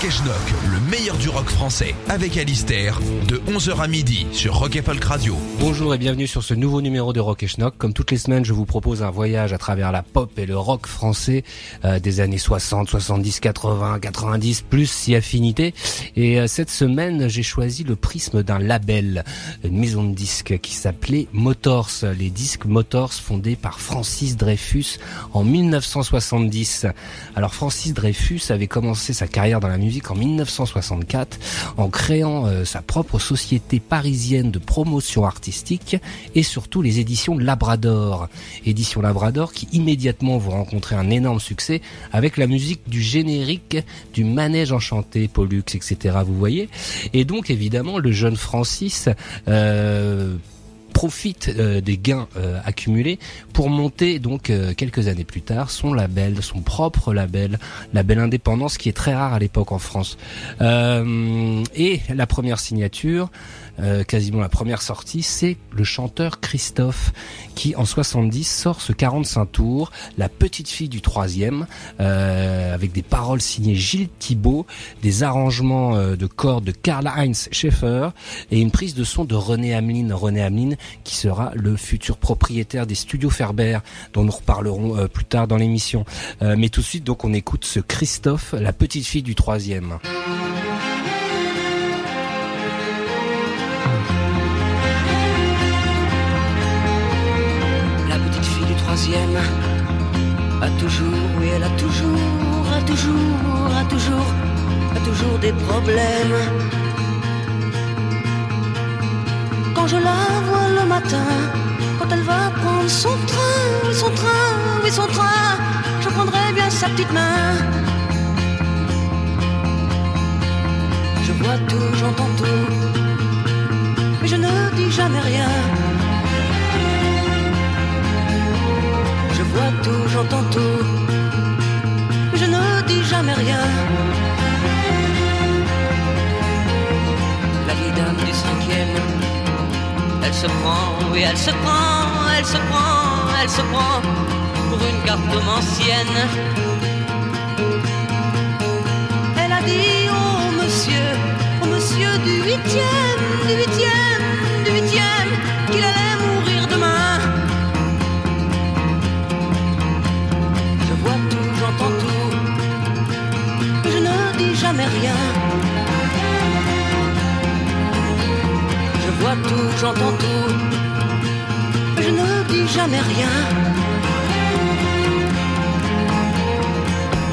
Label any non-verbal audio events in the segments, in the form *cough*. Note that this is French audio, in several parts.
Rock le meilleur du rock français, avec Alistair, de 11h à midi sur Rock et Folk Radio. Bonjour et bienvenue sur ce nouveau numéro de Rock et Schnock. Comme toutes les semaines, je vous propose un voyage à travers la pop et le rock français euh, des années 60, 70, 80, 90, plus si affinité. Et euh, cette semaine, j'ai choisi le prisme d'un label, une maison de disques qui s'appelait Motors, les disques Motors fondés par Francis Dreyfus en 1970. Alors Francis Dreyfus avait commencé sa carrière dans la musique en 1964 en créant euh, sa propre société parisienne de promotion artistique et surtout les éditions Labrador. Éditions Labrador qui immédiatement vont rencontrer un énorme succès avec la musique du générique du manège enchanté, Pollux, etc. Vous voyez Et donc évidemment le jeune Francis euh, profite euh, des gains euh, accumulés pour monter donc euh, quelques années plus tard son label, son propre label, label indépendance qui est très rare à l'époque en France. Et la première signature, euh, quasiment la première sortie, c'est le chanteur Christophe qui en 70 sort ce 45 tours, La petite fille du troisième, euh, avec des paroles signées Gilles Thibault, des arrangements euh, de cordes de Karl-Heinz Schaeffer et une prise de son de René Hamelin. René Hamelin qui sera le futur propriétaire des studios Ferber, dont nous reparlerons euh, plus tard dans l'émission. Mais tout de suite, donc, on écoute ce Christophe, la petite fille du troisième. A toujours, oui, elle a toujours, a toujours, a toujours, a toujours des problèmes. Quand je la vois le matin, quand elle va prendre son train, oui, son train, oui, son train, je prendrai bien sa petite main. Je vois tout, j'entends tout, mais je ne dis jamais rien. Vois tout, j'entends tout, je ne dis jamais rien. La vie dame du cinquième, elle se prend, oui, elle se prend, elle se prend, elle se prend pour une carte ancienne. Elle a dit au monsieur, au monsieur du huitième, du huitième, du huitième, qu'il allait mourir Je vois tout, j'entends tout, je ne dis jamais rien.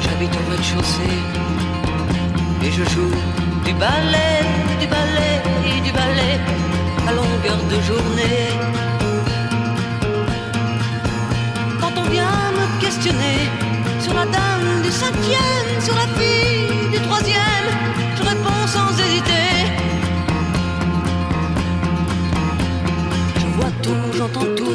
J'habite au rez-de-chaussée et je joue du ballet, du ballet et du ballet à longueur de journée. Quand on vient me questionner sur la dame du cinquième, sur la fille du troisième, je réponds sans hésiter. Je vois tout, j'entends tout,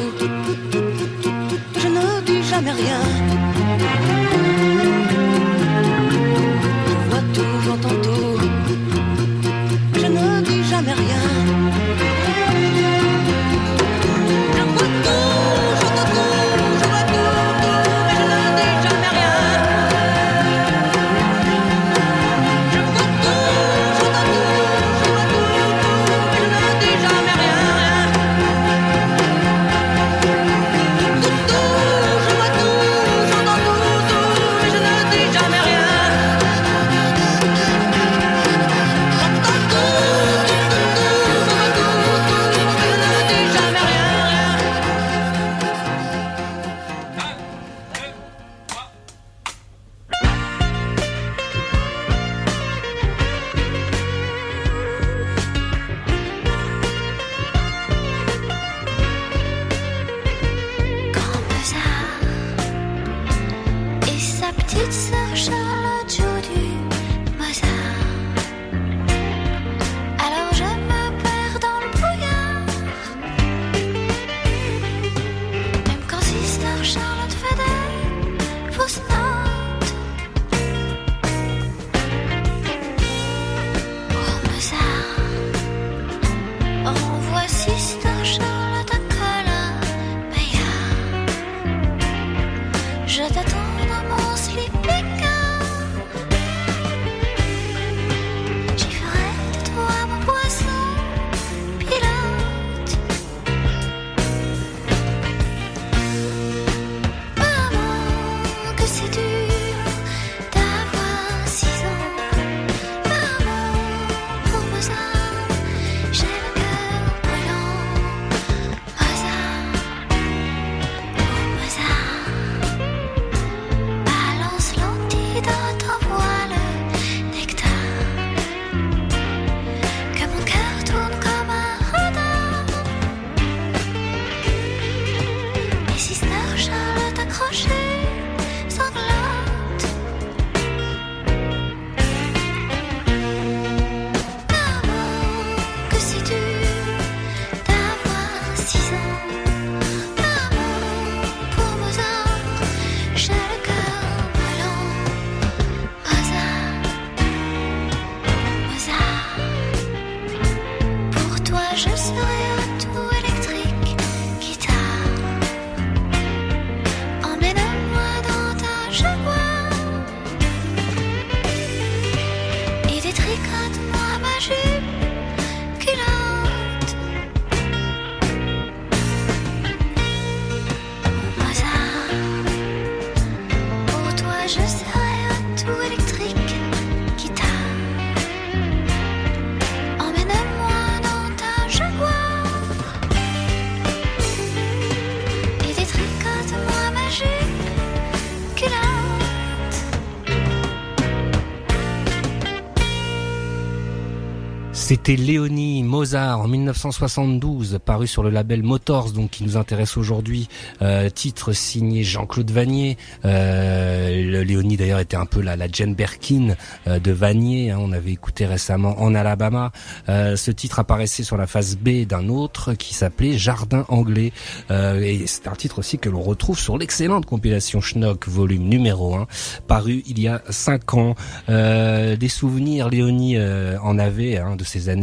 C'était Léonie Mozart en 1972, paru sur le label Motors, donc qui nous intéresse aujourd'hui. Euh, titre signé Jean-Claude Vanier. Euh, Léonie d'ailleurs était un peu la, la Jane Birkin euh, de Vanier. hein, on avait écouté récemment en Alabama. Euh, ce titre apparaissait sur la face B d'un autre qui s'appelait Jardin anglais. Et c'est un titre aussi que l'on retrouve sur l'excellente compilation Schnock, volume numéro 1, paru il y a cinq ans. Des souvenirs, Léonie en avait hein, de ces années.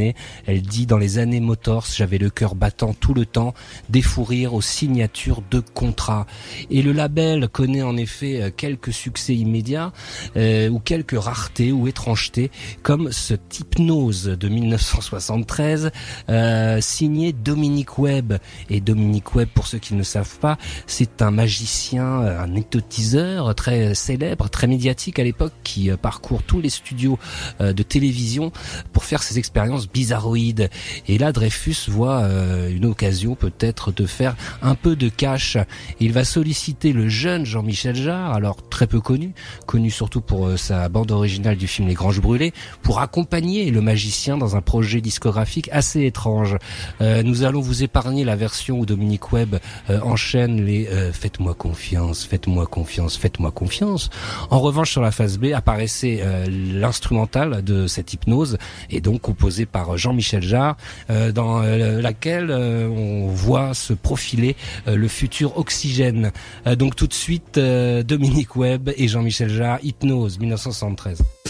Elle dit dans les années Motors, j'avais le cœur battant tout le temps, des fous aux signatures de contrats. Et le label connaît en effet euh, quelques succès immédiats euh, ou quelques raretés ou étrangetés, comme ce hypnose de 1973 euh, signé Dominique Webb. Et Dominique Webb, pour ceux qui ne savent pas, c'est un magicien, un hypnotiseur très célèbre, très médiatique à l'époque, qui parcourt tous les studios de télévision pour faire ses expériences bizarroïdes. Et là, Dreyfus voit euh, une occasion peut-être de faire un peu de cash. Il va solliciter le jeune Jean-Michel Jarre, alors très peu connu, connu surtout pour euh, sa bande originale du film Les Granges Brûlées, pour accompagner le magicien dans un projet discographique assez étrange. Euh, nous allons vous épargner la version où Dominique Webb enchaîne les Faites-moi confiance, faites-moi confiance, faites-moi confiance. En revanche, sur la phase B apparaissait l'instrumental de cette hypnose, et donc composé par Jean-Michel Jarre, euh, dans euh, laquelle euh, on voit se profiler le futur oxygène. Donc tout de suite, Dominique Webb et Jean-Michel Jarre, Hypnose, 1973.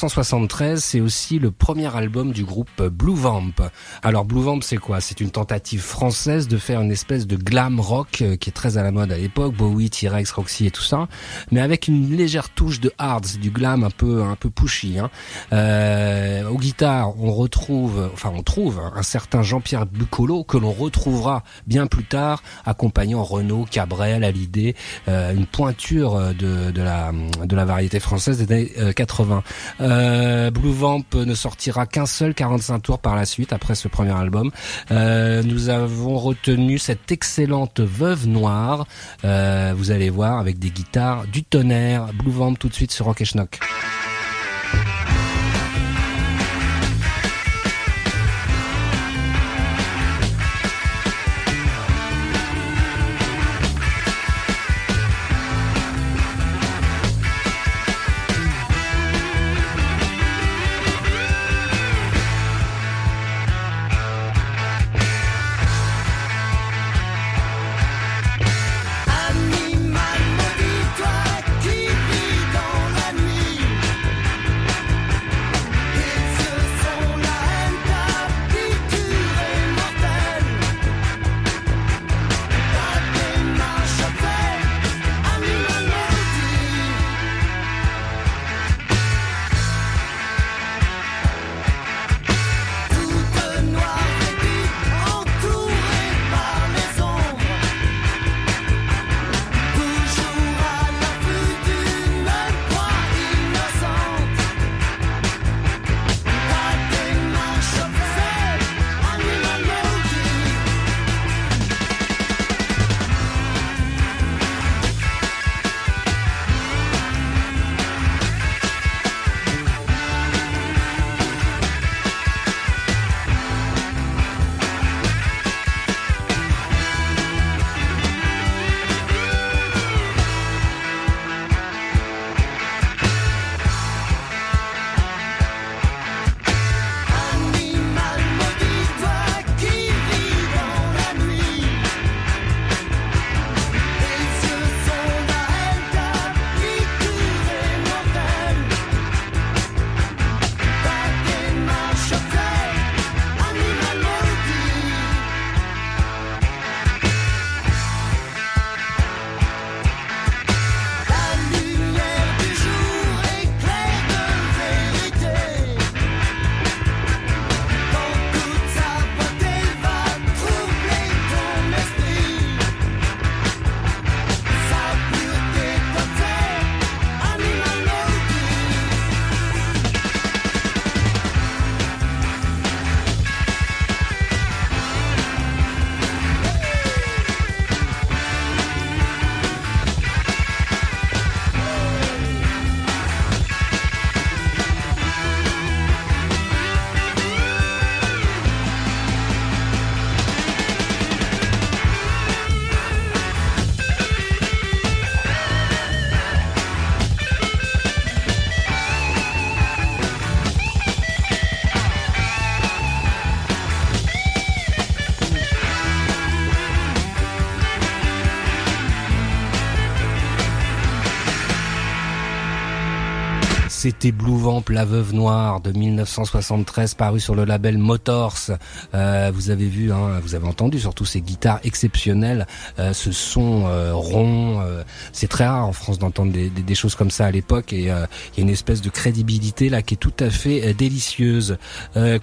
1973, c'est aussi le premier album du groupe Blue Vamp. Alors Blue Vamp, c'est quoi? C'est une tentative française de faire une espèce de glam rock euh, qui est très à la mode à l'époque, Bowie, T-Rex, Roxy et tout ça, mais avec une légère touche de hard, du glam un peu un peu pushy. Hein. Euh, aux guitares, on retrouve, enfin on trouve un certain Jean-Pierre Bucolo que l'on retrouvera bien plus tard, accompagnant Renaud, Cabrel, Hallyday, euh, une pointure de, de la de la variété française des années 80. Euh, Blue Vamp ne sortira qu'un seul 45 tours par la suite après ce premier album. Euh, nous avons retenu cette excellente Veuve Noire. Euh, vous allez voir avec des guitares du tonnerre. Blue Vamp tout de suite sur Rock et Schnock. Blue Vamp, la veuve noire de 1973, paru sur le label Motors. Euh, vous avez vu, hein, vous avez entendu surtout ces guitares exceptionnelles, euh, ce son euh, rond. euh, c'est très rare en France d'entendre des, des- des choses comme ça à l'époque et euh, il y a une espèce de crédibilité là qui est tout à fait euh, délicieuse.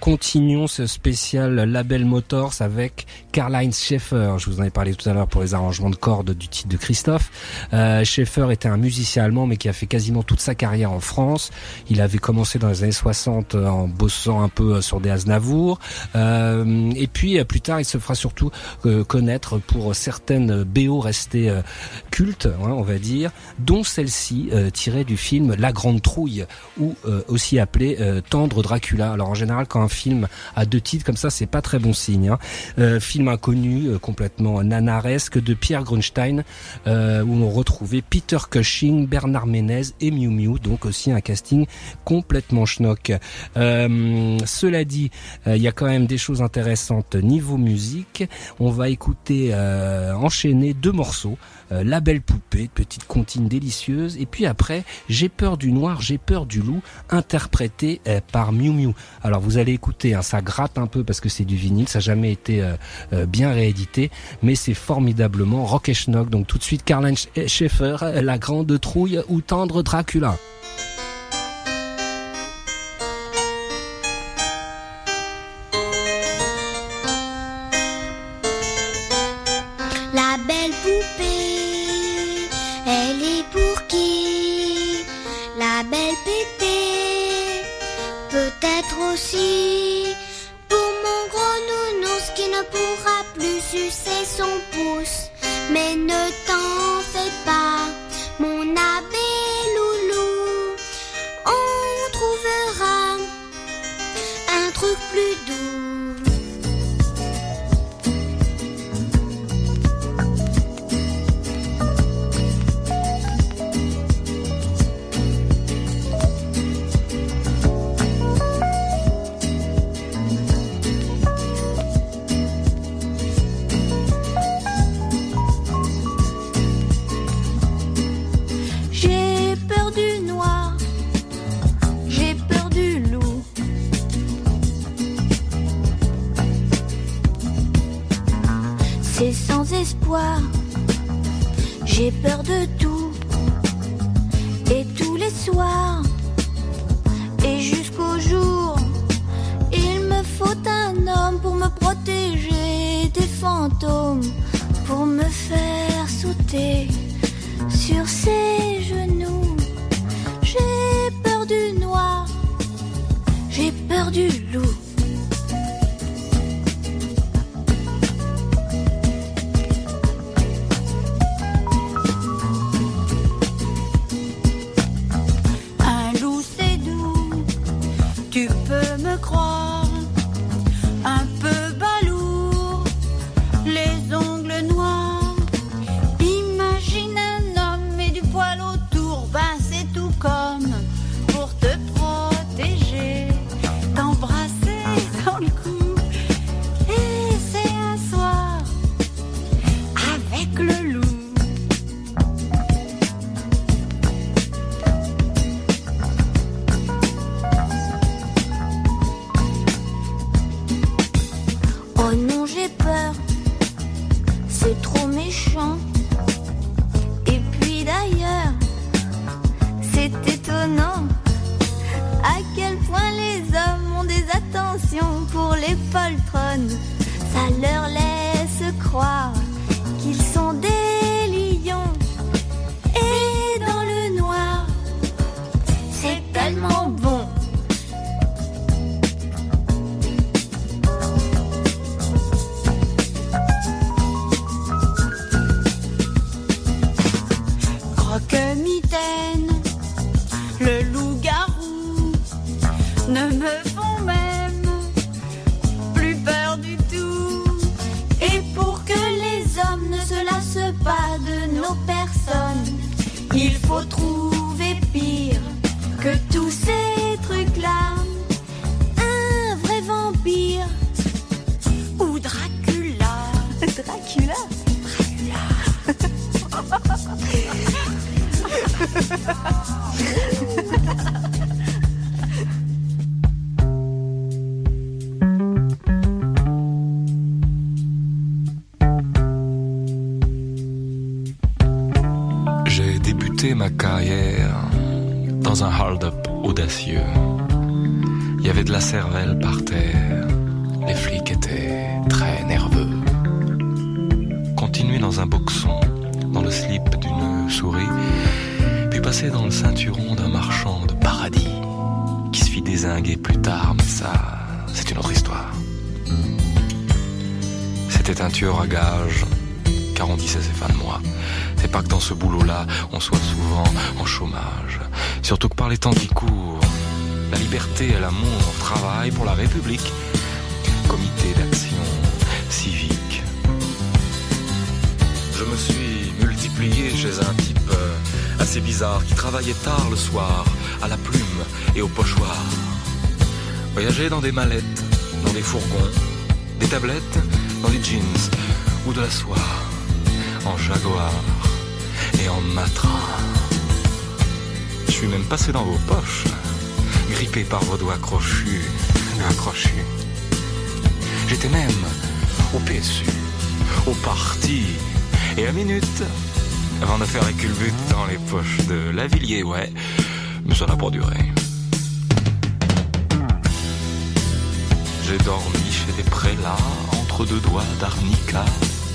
Continuons ce spécial label Motors avec Karl-Heinz Schaeffer. Je vous en ai parlé tout à l'heure pour les arrangements de cordes du titre de Christophe. Schaeffer était un musicien allemand mais qui a fait quasiment toute sa carrière en France. Il avait commencé dans les années 60 euh, en bossant un peu euh, sur des Aznavour. Euh, et puis euh, plus tard, il se fera surtout connaître pour certaines BO restées cultes, hein, on va dire, dont celle-ci tirée du film La Grande Trouille, ou aussi appelé euh, Tendre Dracula. Alors en général, quand un film a deux titres comme ça, c'est pas très bon signe. hein. Film inconnu, complètement nanaresque de Pierre Grunstein, euh, où on retrouvait Peter Cushing, Bernard Ménez et Miu Miu, donc aussi un casting complètement schnock. Euh, cela dit, euh, il y a quand même des choses intéressantes niveau musique. On va écouter euh, enchaîner deux morceaux. La belle poupée, petite comptine délicieuse, et puis après J'ai peur du noir, j'ai peur du loup, interprété par Miu Miu. Alors vous allez écouter, hein, ça gratte un peu parce que c'est du vinyle, ça n'a jamais été bien réédité, mais c'est formidablement rock et schnock. Donc tout de suite Caroline Sch- Schaeffer, euh, La grande trouille ou tendre Dracula. Les flics étaient très nerveux. Continuer dans un boxon, dans le slip d'une souris, puis passer dans le ceinturon d'un marchand de paradis qui se fit désinguer plus tard, mais ça, c'est une autre histoire. C'était un tueur à gages, car on disait c'est fin de mois. C'est pas que dans ce boulot-là, on soit souvent en chômage. Surtout que par les temps qui courent, la liberté et l'amour travaillent pour la République. Comité d'action civique. Je me suis multiplié chez un type euh, assez bizarre qui travaillait tard le soir, à la plume et au pochoir. Voyager dans des mallettes, dans des fourgons, des tablettes, dans des jeans ou de la soie, en jaguar et en matra. Je suis même passé dans vos poches, grippé par vos doigts crochus, accrochus. J'étais même au PSU, au parti, et à minute, avant de faire la culbute dans les poches de Lavillier, ouais, mais ça n'a pas duré. J'ai dormi chez des prélats, entre deux doigts d'arnica,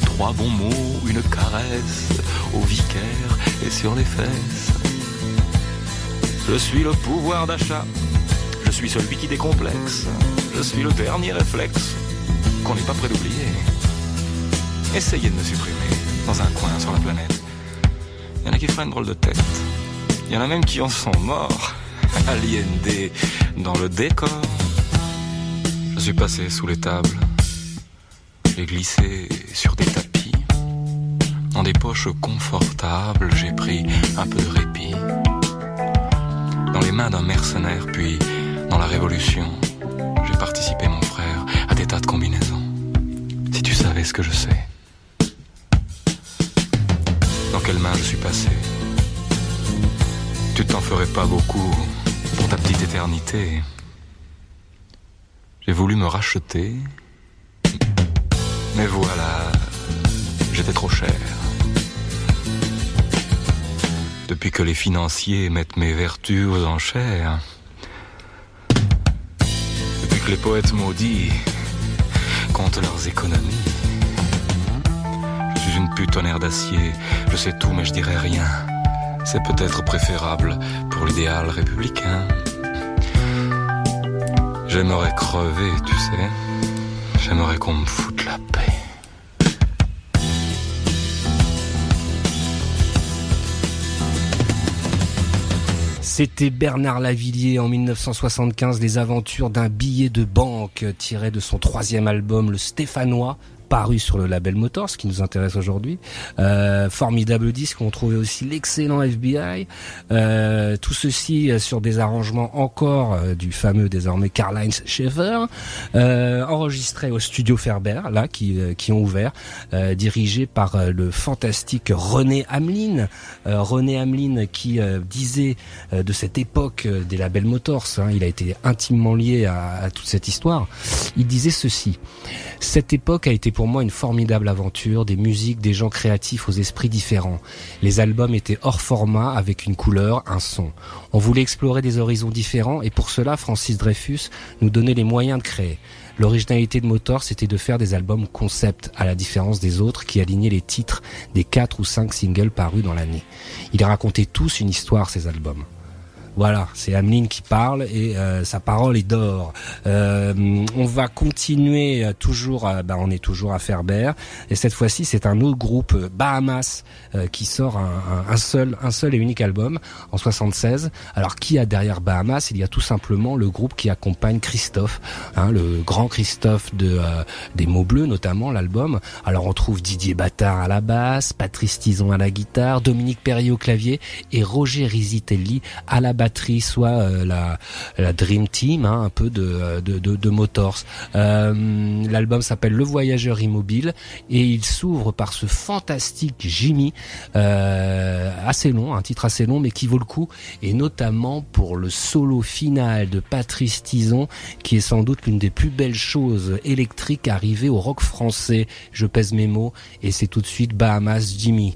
trois bons mots, une caresse, au vicaire et sur les fesses. Je suis le pouvoir d'achat, suis celui qui décomplexe, je suis le dernier réflexe qu'on n'est pas prêt d'oublier. Essayez de me supprimer dans un coin sur la planète. Il y en a qui font une drôle de tête. Il y en a même qui en sont morts. *laughs* Aliénés dans le décor. Je suis passé sous les tables. J'ai glissé sur des tapis. Dans des poches confortables, j'ai pris un peu de répit. Dans les mains d'un mercenaire, puis dans la révolution, j'ai participé, mon frère, à des tas de combinaisons. Si tu savais ce que je sais. Dans quelles mains je suis passé Tu t'en ferais pas beaucoup pour ta petite éternité. J'ai voulu me racheter. Mais voilà, j'étais trop cher. Depuis que les financiers mettent mes vertus aux enchères. Les poètes maudits comptent leurs économies. Je suis une putonnaire d'acier, je sais tout mais je dirai rien. C'est peut-être préférable pour l'idéal républicain. J'aimerais crever, tu sais. J'aimerais qu'on me foute la paix. C'était Bernard Lavillier en 1975, les aventures d'un billet de banque tiré de son troisième album, le Stéphanois, paru sur le label Motors, ce qui nous intéresse aujourd'hui. Euh, formidable disque, on trouvait aussi l'excellent FBI. Euh, tout ceci euh, sur des arrangements encore du fameux désormais Karl-Heinz Schaeffer, euh, enregistré au studio Ferber, là, qui, qui ont ouvert, dirigé par le fantastique René Hamelin. Euh, René Hamelin qui disait de cette époque des labels Motors, hein, il a été intimement lié à, à toute cette histoire, il disait ceci. Cette époque a été pour moi une formidable aventure, des musiques, des gens créatifs aux esprits différents. Les albums étaient hors format avec une couleur, un son. On voulait explorer des horizons différents et pour cela Francis Dreyfus nous donnait les moyens de créer. L'originalité de Motor, c'était de faire des albums concept, à la différence des autres qui alignaient les titres des quatre ou cinq singles parus dans l'année. Ils racontaient tous une histoire, ces albums. Voilà, c'est Ameline qui parle et euh, sa parole est d'or. Euh, on va continuer euh, toujours, à, bah, on est toujours à Ferber et cette fois-ci c'est un autre groupe Bahamas qui sort un, seul, un seul et unique album en 76. Alors qui a derrière Bahamas? Il y a tout simplement le groupe qui accompagne Christophe, hein, le grand Christophe de des mots bleus notamment l'album. Alors on trouve Didier Battard à la basse, Patrice Tison à la guitare, Dominique Perrier au clavier et Roger Risitelli à la batterie, soit euh, la, Dream Team, hein, un peu de, de, de, de Motors. Euh, L'album s'appelle Le Voyageur Immobile et il s'ouvre par ce fantastique Jimmy, euh, assez long, un titre assez long mais qui vaut le coup et notamment pour le solo final de Patrice Tison qui est sans doute l'une des plus belles choses électriques arrivées au rock français. Je pèse mes mots et c'est tout de suite Bahamas Jimmy.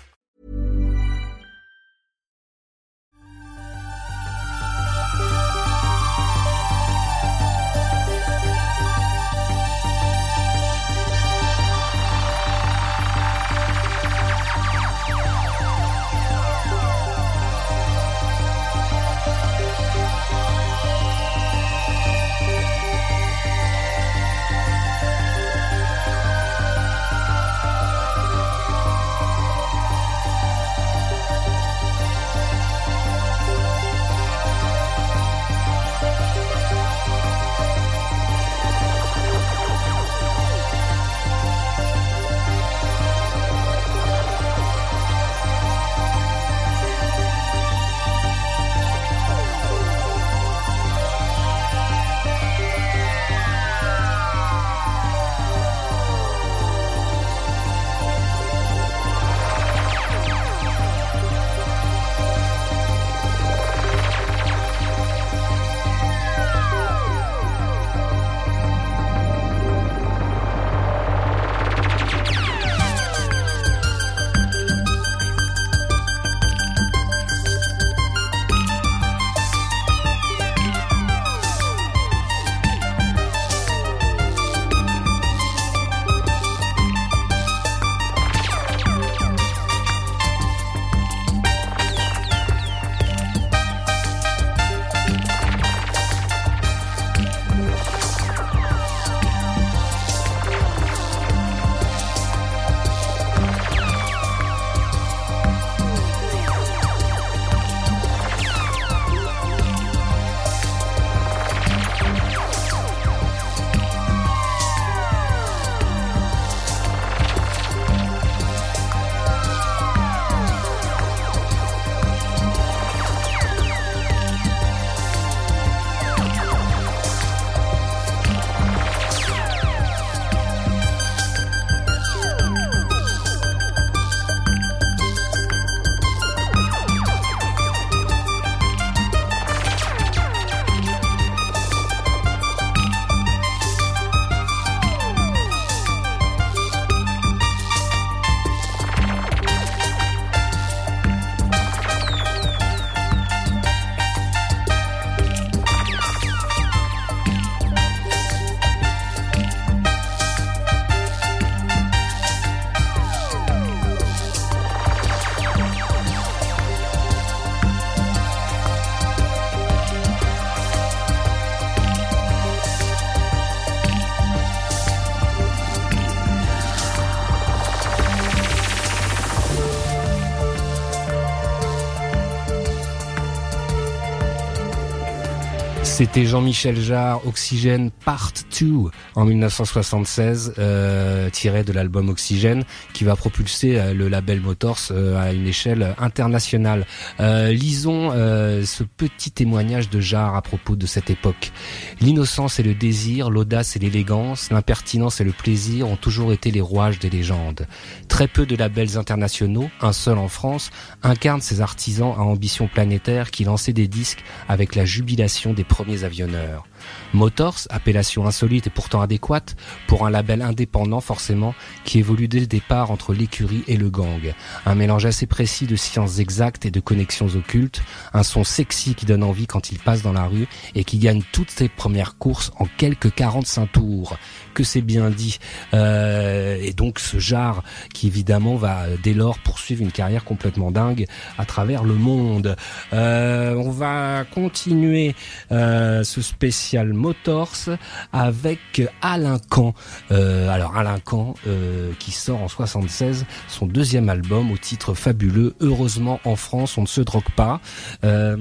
C'était Jean-Michel Jarre, Oxygène Part 2 en 1976, euh, tiré de l'album Oxygène, qui va propulser euh, le label Motors euh, à une échelle internationale. Euh, lisons ce petit témoignage de Jarre à propos de cette époque. L'innocence et le désir, l'audace et l'élégance, l'impertinence et le plaisir ont toujours été les rouages des légendes. Très peu de labels internationaux, un seul en France, incarnent ces artisans à ambition planétaire qui lançaient des disques avec la jubilation des premiers avionneurs. Motors, appellation insolite et pourtant adéquate, pour un label indépendant forcément, qui évolue dès le départ entre l'écurie et le gang. Un mélange assez précis de sciences exactes et de connexions occultes, un son sexy qui donne envie quand il passe dans la rue et qui gagne toutes ses premières courses en quelques 45 tours. Que c'est bien dit. Euh, et donc ce genre qui évidemment va dès lors poursuivre une carrière complètement dingue à travers le monde. Euh, on va continuer. Euh, ce spécial Motors avec Alain Camp. Euh, alors Alain Camp euh, qui sort en 76 son deuxième album au titre fabuleux. Heureusement en France on ne se drogue pas. Euh,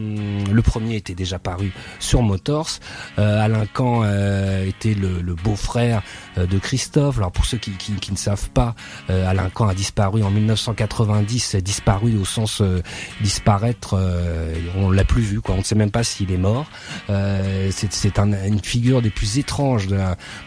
le premier était déjà paru sur Motors. Alain euh, était le, le beau-frère euh, de Christophe. Alors pour ceux qui, ne savent pas, euh, Alain Camp a disparu en 1990, disparu au sens euh, disparaître. euh, on l'a plus vu. On ne sait même pas s'il est mort. Euh, c'est c'est un- une figure des plus étranges de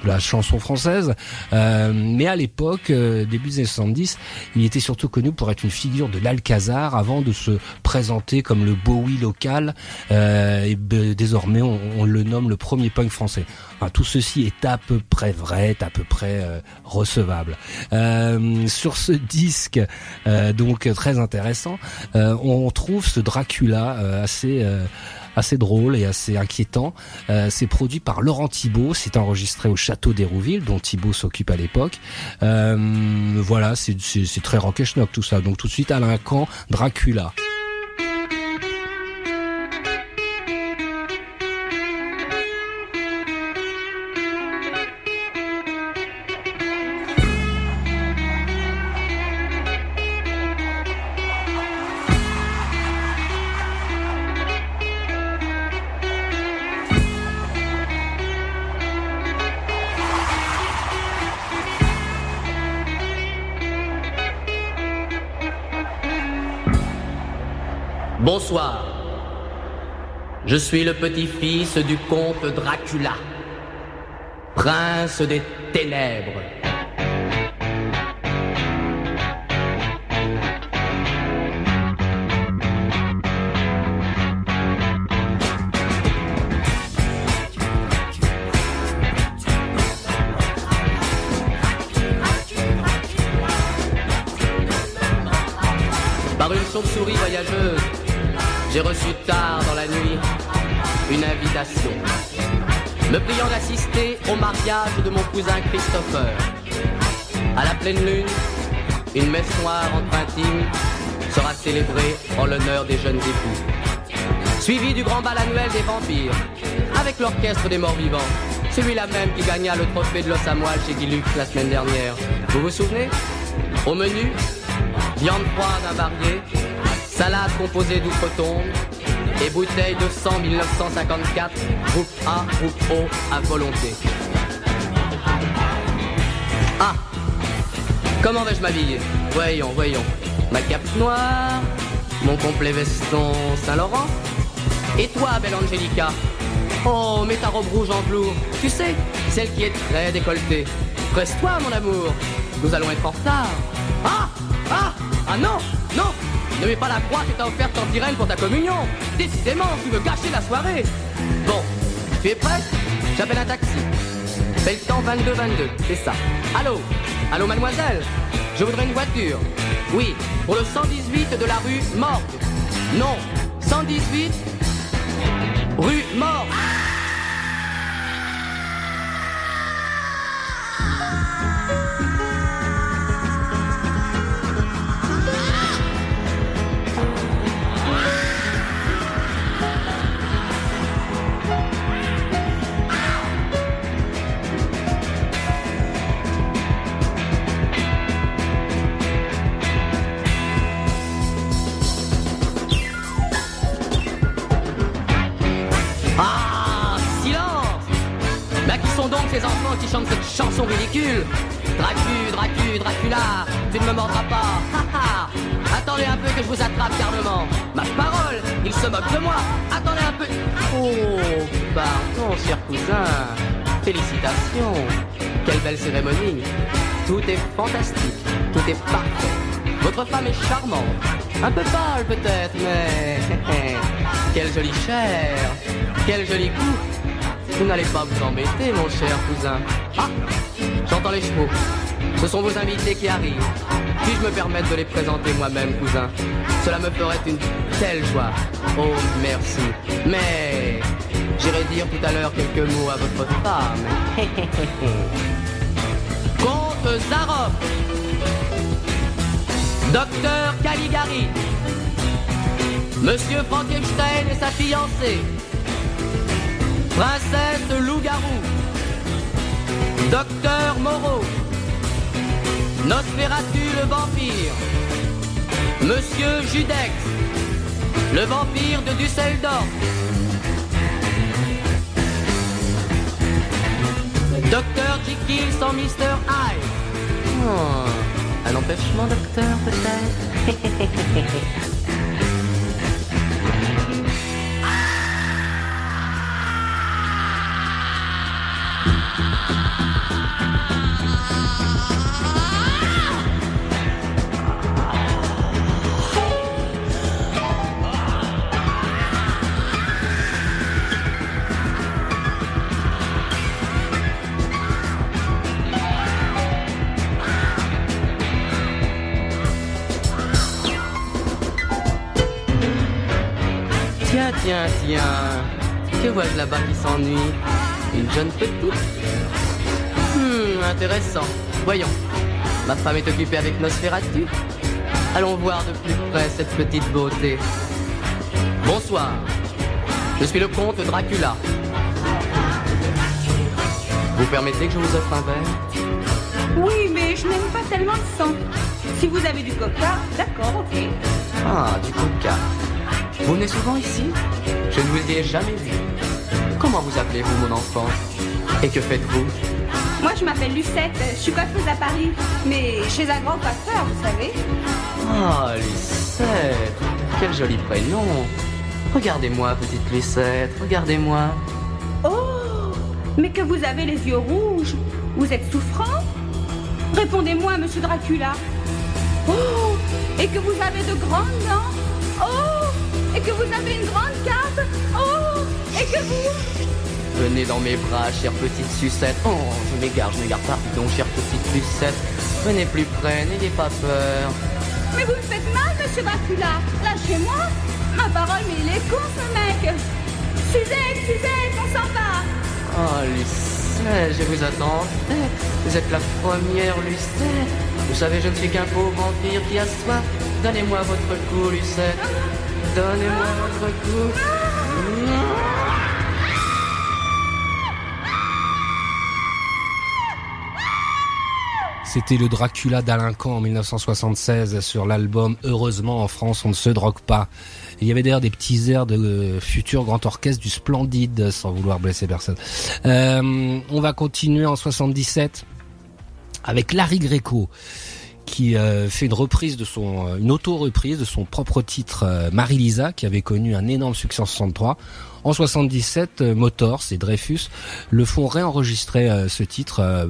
la, chanson française. Euh, mais à l'époque, euh, début des années 70, il était surtout connu pour être une figure de l'Alcazar avant de se présenter comme le Bowie local. Euh, et désormais, on le nomme le premier punk français. Tout ceci est à peu près vrai, est à peu près euh, recevable. Euh, sur ce disque, euh, donc très intéressant, euh, on trouve ce Dracula euh, assez euh, assez drôle et assez inquiétant. Euh, c'est produit par Laurent Thibault, c'est enregistré au château d'Hérouville, dont Thibault s'occupe à l'époque. Euh, voilà, c'est très rock et schnock tout ça. Donc tout de suite Alain Camp, Dracula. Je suis le petit-fils du comte Dracula, prince des ténèbres. De mon cousin Christopher. À la pleine lune, une messe noire entre intimes sera célébrée en l'honneur des jeunes époux. Suivi du grand bal annuel des vampires, avec l'orchestre des morts vivants. Celui-là même qui gagna le trophée de l'os à moelle chez Guy Lux la semaine dernière. Vous vous souvenez? Au menu, viande froide invariée, salade composée d'outre-tombe et bouteille de sang 1954, groupe A, groupe O, à volonté. Ah Comment vais-je m'habiller Voyons, voyons. Ma cape noire, mon complet veston Saint-Laurent. Et toi, belle Angelica Oh, mets ta robe rouge en velours. Tu sais, celle qui est très décolletée. Presse-toi, mon amour. Nous allons être en retard. Ah Ah Ah non Non Ne mets pas la croix que t'as offerte en sirène pour ta communion. Décidément, tu veux gâcher la soirée. Bon, tu es prête? J'appelle un taxi. Fais le temps 22-22, c'est ça. Allô Allô, mademoiselle Je voudrais une voiture. Oui, pour le 118 de la rue Morgue. Non, 118 rue Morgue. Cher cousin. Félicitations. Quelle belle cérémonie. Tout est fantastique. Tout est parfait. Votre femme est charmante. Un peu pâle peut-être, mais... *laughs* Quelle jolie chair. Quel joli cou. Vous n'allez pas vous embêter, mon cher cousin. Ah J'entends les chevaux. Ce sont vos invités qui arrivent. Puis-je me permettre de les présenter moi-même, cousin Cela me ferait une telle joie. Oh, merci. Mais dire tout à l'heure quelques mots à votre femme. *laughs* Comte Zaroff. Docteur Caligari. Monsieur Frankenstein et sa fiancée. Princesse Loup-Garou, Docteur Moreau, Nosferatu le vampire, Monsieur Judex, le vampire de Dusseldorf, Docteur Jekyll sans Mr. Hyde. Oh, un empêchement, docteur, peut-être? *laughs* là-bas qui s'ennuie Une jeune petite Hmm, intéressant. Voyons. Ma femme est occupée avec Nosferatu. Allons voir de plus près cette petite beauté. Bonsoir. Je suis le comte Dracula. Vous permettez que je vous offre un verre? Oui, mais je n'aime pas tellement le sang. Si vous avez du coca, d'accord, ok. Ah, du coca. Vous venez souvent ici? Je ne vous y ai jamais vu. Comment vous appelez-vous, mon enfant Et que faites-vous Moi, je m'appelle Lucette, je suis coiffeuse à Paris, mais chez un grand coiffeur, vous savez. Ah, Lucette Quel joli prénom Regardez-moi, petite Lucette, regardez-moi. Oh, mais que vous avez les yeux rouges. Vous êtes souffrant Répondez-moi, monsieur Dracula. Oh, et que vous avez de grandes dents. Oh, et que vous avez une grande cape. Oh, et que vous... Venez dans mes bras, chère petite sucette. Oh, je m'égare, je m'égare pas. Donc, chère petite Lucette, venez plus près, n'ayez pas peur. Mais vous me faites mal, monsieur Dracula. Lâchez-moi. Ma parole, mais il est con, ce mec. Suzette, Suzette, on s'en va. Oh, Lucette, je vous attendais. Vous êtes la première Lucette. Vous savez, je ne suis qu'un pauvre vampire qui a soif. Donnez-moi votre cou, Lucette. Donnez-moi votre cou. C'était le Dracula Camp en 1976 sur l'album Heureusement en France on ne se drogue pas. Il y avait d'ailleurs des petits airs de euh, futur grand orchestre du Splendide sans vouloir blesser personne. Euh, on va continuer en 77 avec Larry Greco qui euh, fait une reprise de son une auto-reprise de son propre titre euh, Marie-Lisa qui avait connu un énorme succès en 63. En 77, euh, Motors et Dreyfus le font réenregistrer euh, ce titre euh,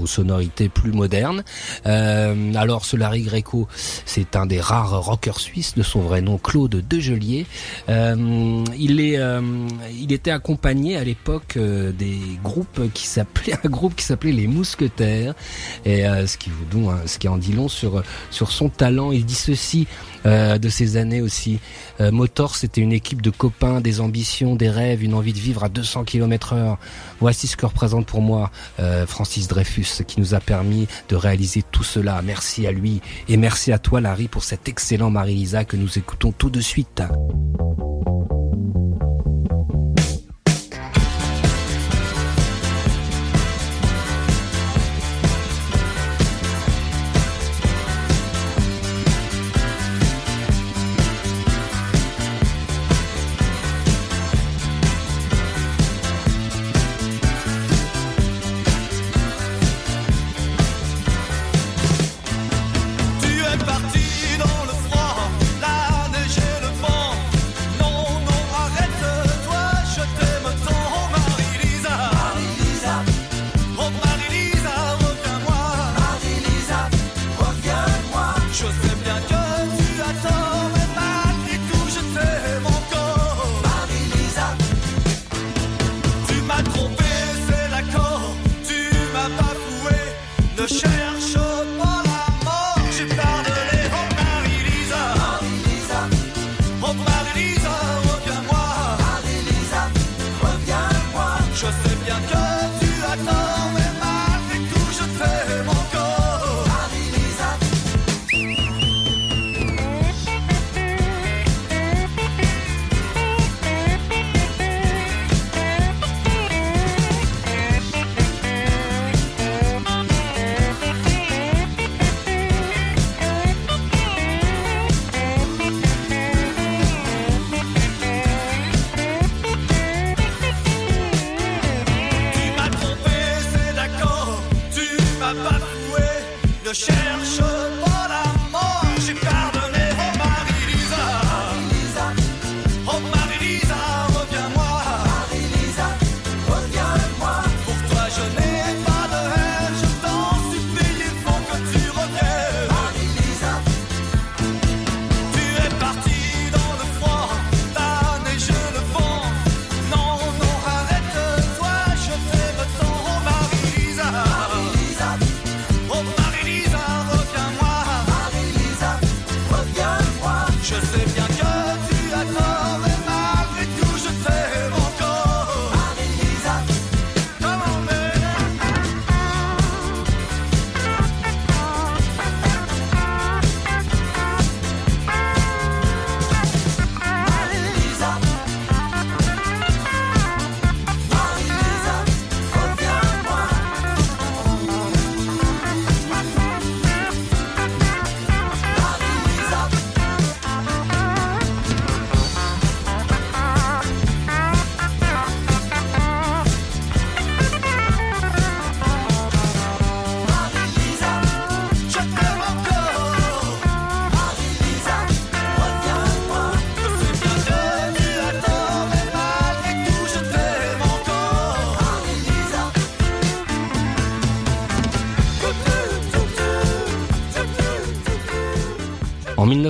aux sonorités plus modernes. Euh, alors Larry Greco, c'est un des rares rockers suisses de son vrai nom Claude Degelier. Euh, il est il était accompagné à l'époque des groupes qui s'appelaient *laughs* un groupe qui s'appelait les Mousquetaires et ce qui vous hein, en dit long sur sur son talent. Il dit ceci euh, de ces années aussi. Euh, Motors, c'était une équipe de copains, des ambitions, des rêves, une envie de vivre à 200 km heure. Voici ce que représente pour moi euh, Francis Dreyfus, qui nous a permis de réaliser tout cela. Merci à lui et merci à toi, Larry, pour cet excellent Marie-Lisa que nous écoutons tout de suite.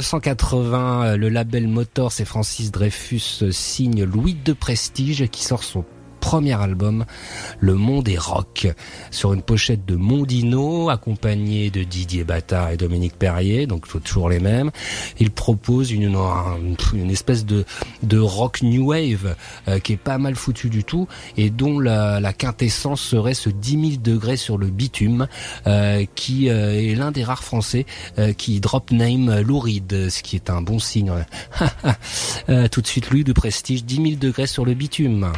1980, euh, le label Motors et Francis Dreyfus signent Louis de Prestige qui sort son premier album, Le Monde est Rock, sur une pochette de Mondino, accompagné de Didier Bata et Dominique Perrier, donc toujours les mêmes. Il propose une, un- une espèce de, rock new wave euh, qui est pas mal foutu du tout et dont la, quintessence serait ce 10 000 degrés sur le bitume, euh, qui euh, est l'un des rares français euh, qui drop name Louride, ce qui est un bon signe. *laughs* Tout de suite, lui, de prestige, 10 000 degrés sur le bitume.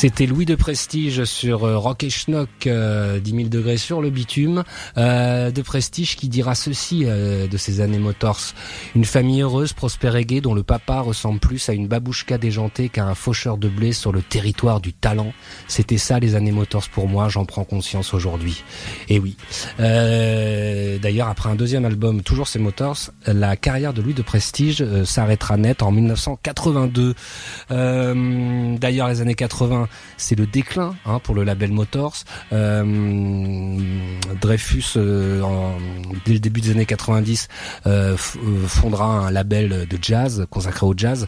C'était Louis de Prestige sur euh, Rock et Schnock, euh, 10 000 degrés sur le bitume. Euh, de Prestige qui dira ceci euh, de ces années Motors. Une famille heureuse, prospère et gaie, dont le papa ressemble plus à une babouchka déjantée qu'à un faucheur de blé sur le territoire du talent. C'était ça les années Motors pour moi, j'en prends conscience aujourd'hui. Et oui. Euh, D'ailleurs, après un deuxième album, toujours ces Motors, la carrière de Louis de Prestige euh, s'arrêtera net en 1982. Euh, D'ailleurs, les années 80, c'est le déclin hein, pour le label Motors. Euh, Dreyfus, euh, dès le début des années 90, euh, fondera un label de jazz consacré au jazz,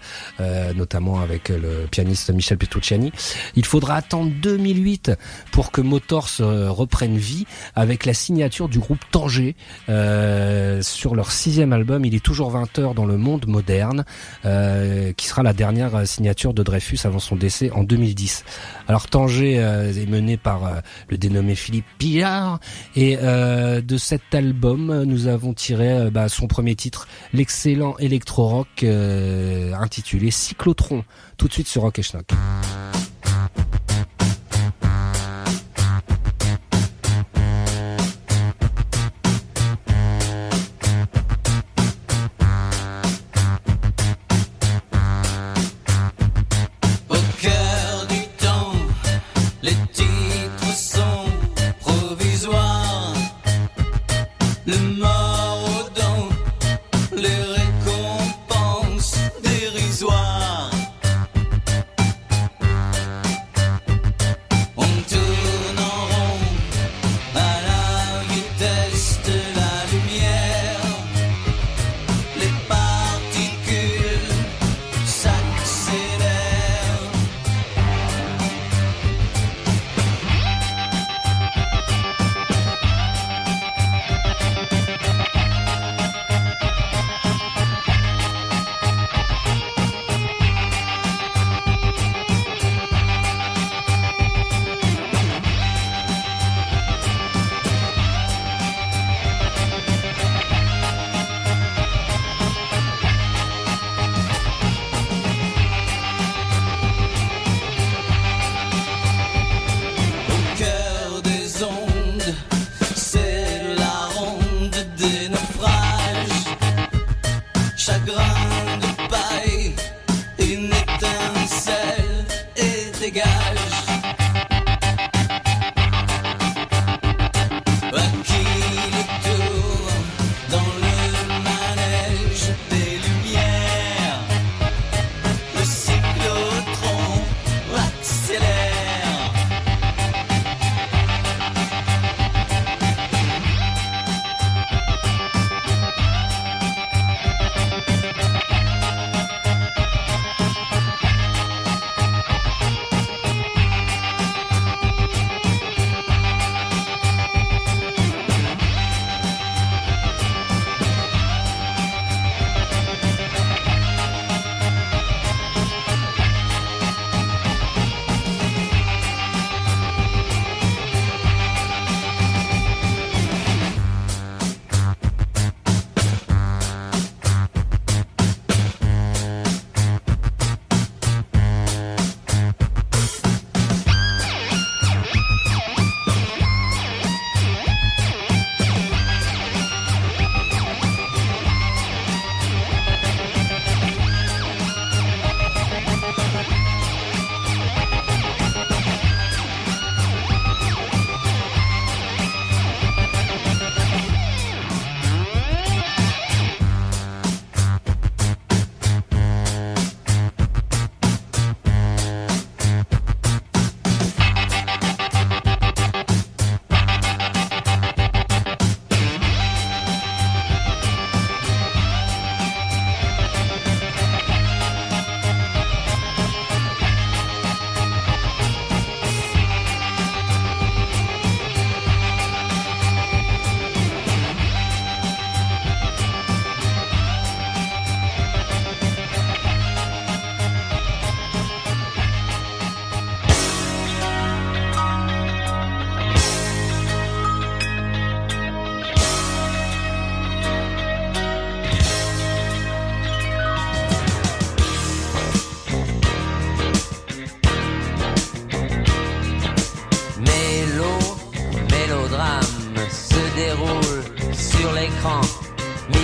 notamment avec le pianiste Michel Petrucciani. Il faudra attendre 2008 pour que Motors reprenne vie avec la signature du groupe Tanger sur leur sixième album. Il est toujours 20 heures dans le monde moderne, qui sera la dernière signature de Dreyfus avant son décès en 2010. Alors Tanger euh, est mené par euh, le dénommé Philippe Pillard et euh, de cet album nous avons tiré bah, son premier titre, l'excellent électro-rock intitulé Cyclotron, tout de suite sur Rock et Schnock.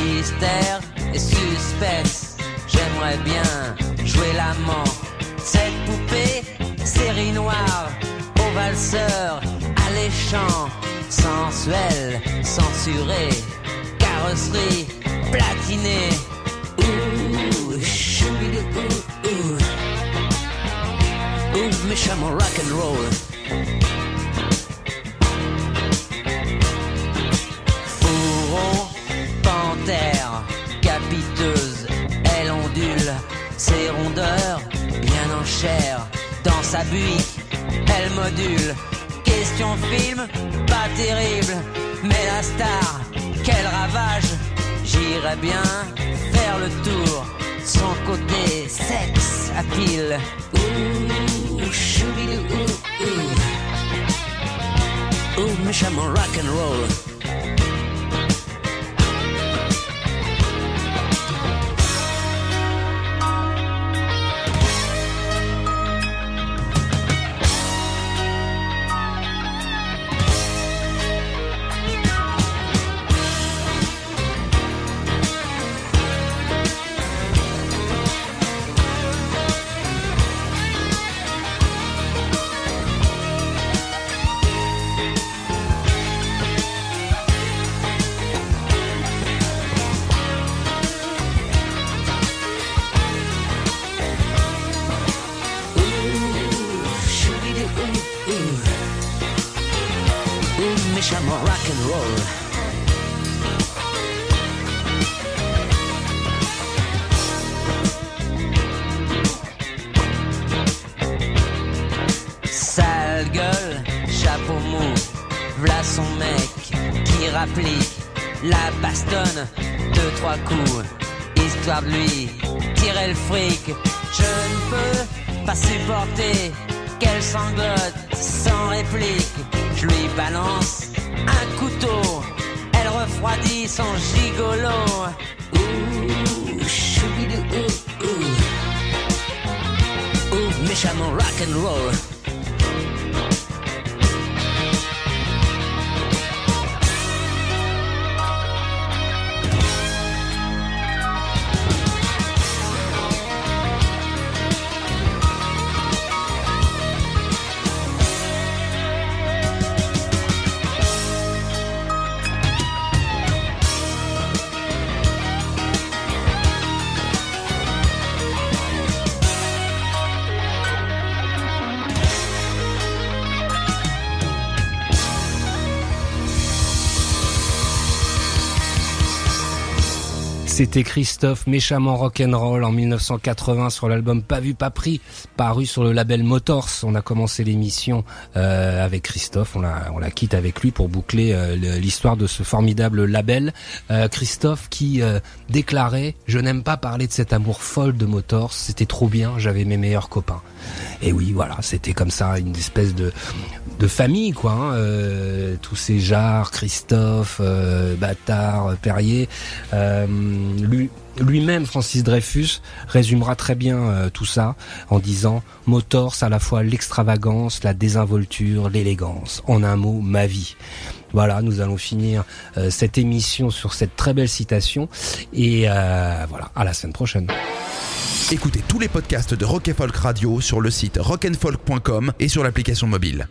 Mystère et suspense, j'aimerais bien jouer l'amant. Cette poupée, série noire, au valseur, alléchant, sensuel, censuré, carrosserie, platinée. Ouh, choubidou, ouh, ouh. Ouh, méchant rock'n'roll. Fourreau, sa buick, elle module. Question film, pas terrible, mais la star, quel ravage, j'irais bien faire le tour, son côté sexe à pile. Ouh, choubidou, ouh, ouh. Ouh, méchamment rock'n'roll. Rapplique la bastonne, deux, trois coups, histoire de lui tirer le fric. Je ne peux pas supporter qu'elle sanglote sans réplique. Je lui balance un couteau, elle refroidit son gigolo. Ouh, choubidou, ouh, ouh. Ouh, méchamment rock'n'roll. C'était Christophe méchamment rock'n'roll en 1980 sur l'album Pas vu pas pris, paru sur le label Motors. On a commencé l'émission euh, avec Christophe, on la, quitte avec lui pour boucler euh, l'histoire de ce formidable label. Euh, Christophe qui déclarait « Je n'aime pas parler de cet amour folle de Motors, c'était trop bien, j'avais mes meilleurs copains ». Et oui, voilà, c'était comme ça une espèce de de famille quoi. hein, euh, tous ces jarres, Christophe, euh, Bâtard, Perrier, euh, lui lui-même, Francis Dreyfus, résumera très bien euh, tout ça en disant Motors à la fois l'extravagance, la désinvolture, l'élégance. En un mot, ma vie. Voilà, nous allons finir euh, cette émission sur cette très belle citation et euh, voilà, à la semaine prochaine. Écoutez tous les podcasts de Rock Folk Radio sur le site rockandfolk.com et sur l'application mobile.